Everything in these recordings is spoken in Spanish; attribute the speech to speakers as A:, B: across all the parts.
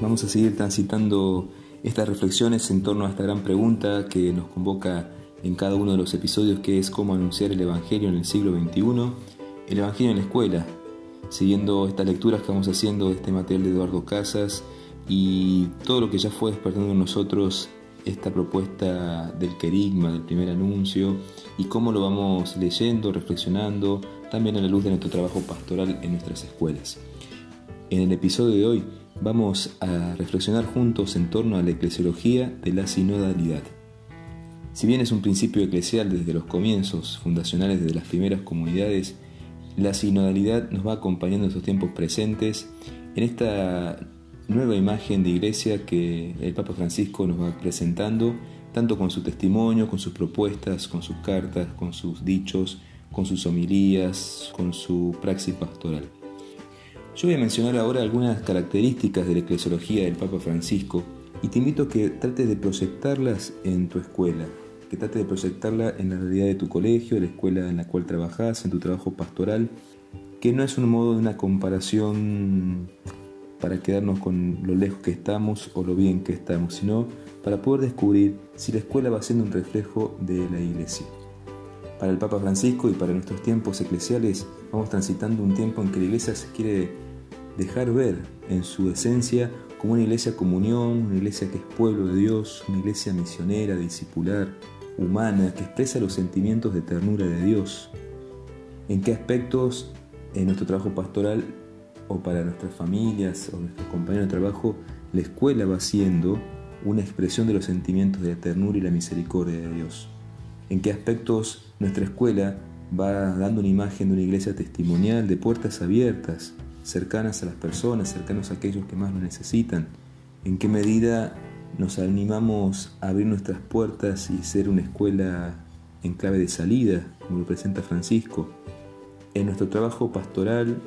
A: vamos a seguir transitando estas reflexiones en torno a esta gran pregunta que nos convoca en cada uno de los episodios, que es cómo anunciar el Evangelio en el siglo XXI, el Evangelio en la escuela, siguiendo estas lecturas que vamos haciendo de este material de Eduardo Casas y todo lo que ya fue despertando en nosotros esta propuesta del querigma, del primer anuncio, y cómo lo vamos leyendo, reflexionando, también a la luz de nuestro trabajo pastoral en nuestras escuelas. En el episodio de hoy vamos a reflexionar juntos en torno a la eclesiología de la sinodalidad. Si bien es un principio eclesial desde los comienzos fundacionales de las primeras comunidades, la sinodalidad nos va acompañando en estos tiempos presentes en esta nueva imagen de iglesia que el Papa Francisco nos va presentando, tanto con su testimonio, con sus propuestas, con sus cartas, con sus dichos, con sus homilías, con su praxis pastoral. Yo voy a mencionar ahora algunas características de la eclesiología del Papa Francisco y te invito a que trates de proyectarlas en tu escuela, que trates de proyectarla en la realidad de tu colegio, de la escuela en la cual trabajas, en tu trabajo pastoral, que no es un modo de una comparación para quedarnos con lo lejos que estamos o lo bien que estamos, sino para poder descubrir si la escuela va siendo un reflejo de la iglesia. Para el Papa Francisco y para nuestros tiempos eclesiales vamos transitando un tiempo en que la iglesia se quiere dejar ver en su esencia como una iglesia comunión, una iglesia que es pueblo de Dios, una iglesia misionera, discipular, humana, que expresa los sentimientos de ternura de Dios. ¿En qué aspectos en nuestro trabajo pastoral o para nuestras familias o nuestros compañeros de trabajo la escuela va siendo una expresión de los sentimientos de la ternura y la misericordia de Dios? ¿En qué aspectos nuestra escuela va dando una imagen de una iglesia testimonial, de puertas abiertas, cercanas a las personas, cercanos a aquellos que más lo necesitan. En qué medida nos animamos a abrir nuestras puertas y ser una escuela en clave de salida, como lo presenta Francisco. En nuestro trabajo pastoral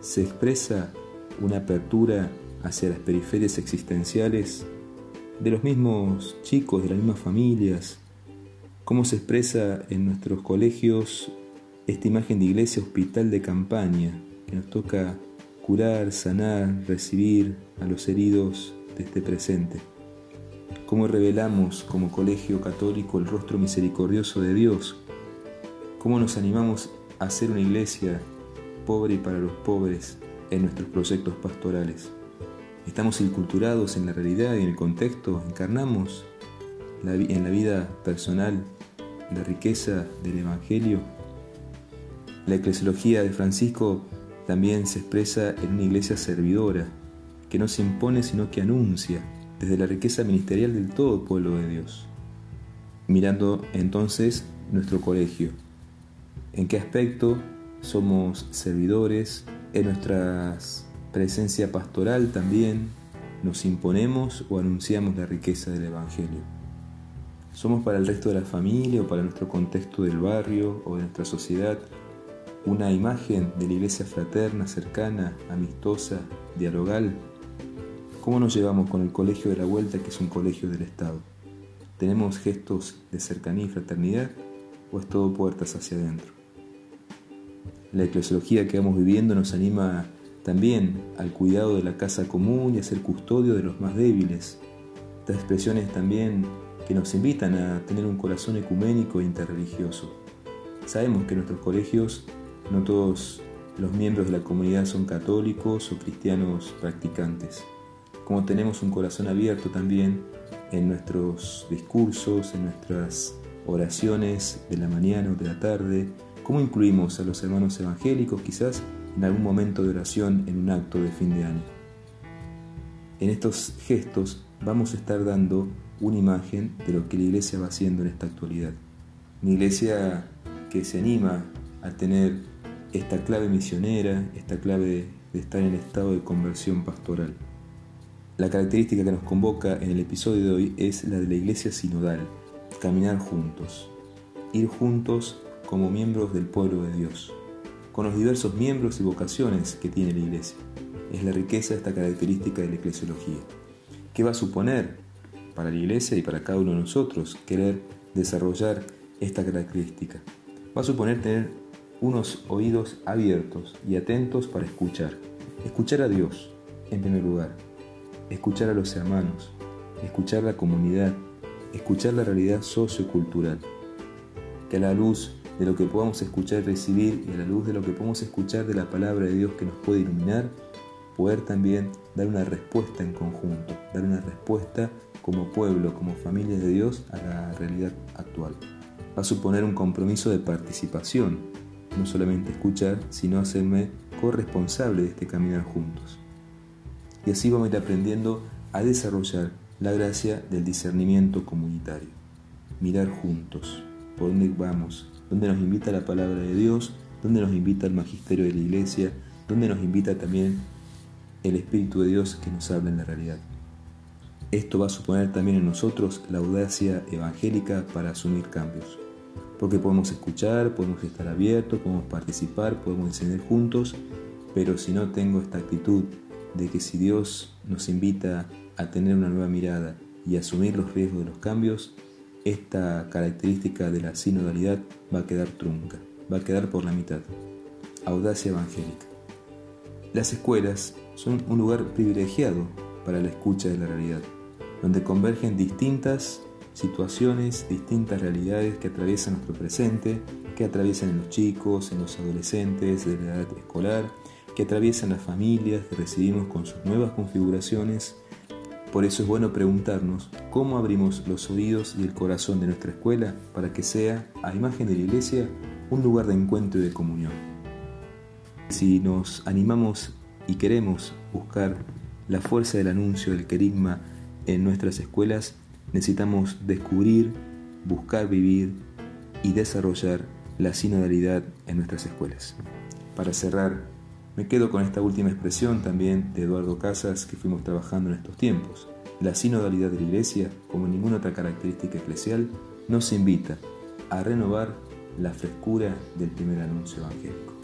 A: se expresa una apertura hacia las periferias existenciales de los mismos chicos, de las mismas familias, cómo se expresa en nuestros colegios esta imagen de iglesia hospital de campaña que nos toca curar, sanar, recibir a los heridos de este presente. Cómo revelamos como colegio católico el rostro misericordioso de Dios. Cómo nos animamos a ser una iglesia pobre para los pobres en nuestros proyectos pastorales. Estamos inculturados en la realidad y en el contexto, encarnamos en la vida personal la riqueza del Evangelio. La eclesiología de Francisco también se expresa en una iglesia servidora, que no se impone sino que anuncia desde la riqueza ministerial del todo pueblo de Dios. Mirando entonces nuestro colegio, en qué aspecto somos servidores, en nuestra presencia pastoral también nos imponemos o anunciamos la riqueza del Evangelio. Somos para el resto de la familia o para nuestro contexto del barrio o de nuestra sociedad una imagen de la iglesia fraterna, cercana, amistosa, dialogal. ¿Cómo nos llevamos con el colegio de la vuelta que es un colegio del Estado? ¿Tenemos gestos de cercanía y fraternidad o es todo puertas hacia adentro? La eclesiología que vamos viviendo nos anima también al cuidado de la casa común y a ser custodio de los más débiles. Estas expresiones también que nos invitan a tener un corazón ecuménico e interreligioso. Sabemos que nuestros colegios no todos los miembros de la comunidad son católicos o cristianos practicantes. Como tenemos un corazón abierto también en nuestros discursos, en nuestras oraciones de la mañana o de la tarde, cómo incluimos a los hermanos evangélicos quizás en algún momento de oración en un acto de fin de año. En estos gestos vamos a estar dando una imagen de lo que la iglesia va haciendo en esta actualidad. Una iglesia que se anima a tener esta clave misionera, esta clave de estar en estado de conversión pastoral. La característica que nos convoca en el episodio de hoy es la de la iglesia sinodal, caminar juntos, ir juntos como miembros del pueblo de Dios, con los diversos miembros y vocaciones que tiene la iglesia. Es la riqueza de esta característica de la eclesiología. ¿Qué va a suponer para la iglesia y para cada uno de nosotros querer desarrollar esta característica. Va a suponer tener unos oídos abiertos y atentos para escuchar. Escuchar a Dios, en primer lugar. escuchar a los hermanos, escuchar la comunidad, escuchar la realidad sociocultural. Que a la luz de lo que podamos escuchar y recibir y a la luz de lo que podemos escuchar de la palabra de Dios que nos puede iluminar, poder también dar una respuesta en conjunto, dar una respuesta como pueblo, como familia de Dios a la realidad actual. Va a suponer un compromiso de participación, no solamente escuchar, sino hacerme corresponsable de este caminar juntos. Y así vamos a ir aprendiendo a desarrollar la gracia del discernimiento comunitario. Mirar juntos por dónde vamos, dónde nos invita la palabra de Dios, dónde nos invita el magisterio de la iglesia, dónde nos invita también el Espíritu de Dios que nos habla en la realidad. Esto va a suponer también en nosotros la audacia evangélica para asumir cambios. Porque podemos escuchar, podemos estar abiertos, podemos participar, podemos enseñar juntos, pero si no tengo esta actitud de que si Dios nos invita a tener una nueva mirada y asumir los riesgos de los cambios, esta característica de la sinodalidad va a quedar trunca, va a quedar por la mitad. Audacia evangélica. Las escuelas son un lugar privilegiado para la escucha de la realidad, donde convergen distintas situaciones, distintas realidades que atraviesan nuestro presente, que atraviesan en los chicos, en los adolescentes de la edad escolar, que atraviesan las familias que recibimos con sus nuevas configuraciones. Por eso es bueno preguntarnos cómo abrimos los oídos y el corazón de nuestra escuela para que sea, a imagen de la iglesia, un lugar de encuentro y de comunión. Si nos animamos y queremos buscar la fuerza del anuncio del querigma en nuestras escuelas, necesitamos descubrir, buscar vivir y desarrollar la sinodalidad en nuestras escuelas. Para cerrar, me quedo con esta última expresión también de Eduardo Casas que fuimos trabajando en estos tiempos. La sinodalidad de la Iglesia, como ninguna otra característica eclesial, nos invita a renovar la frescura del primer anuncio evangélico.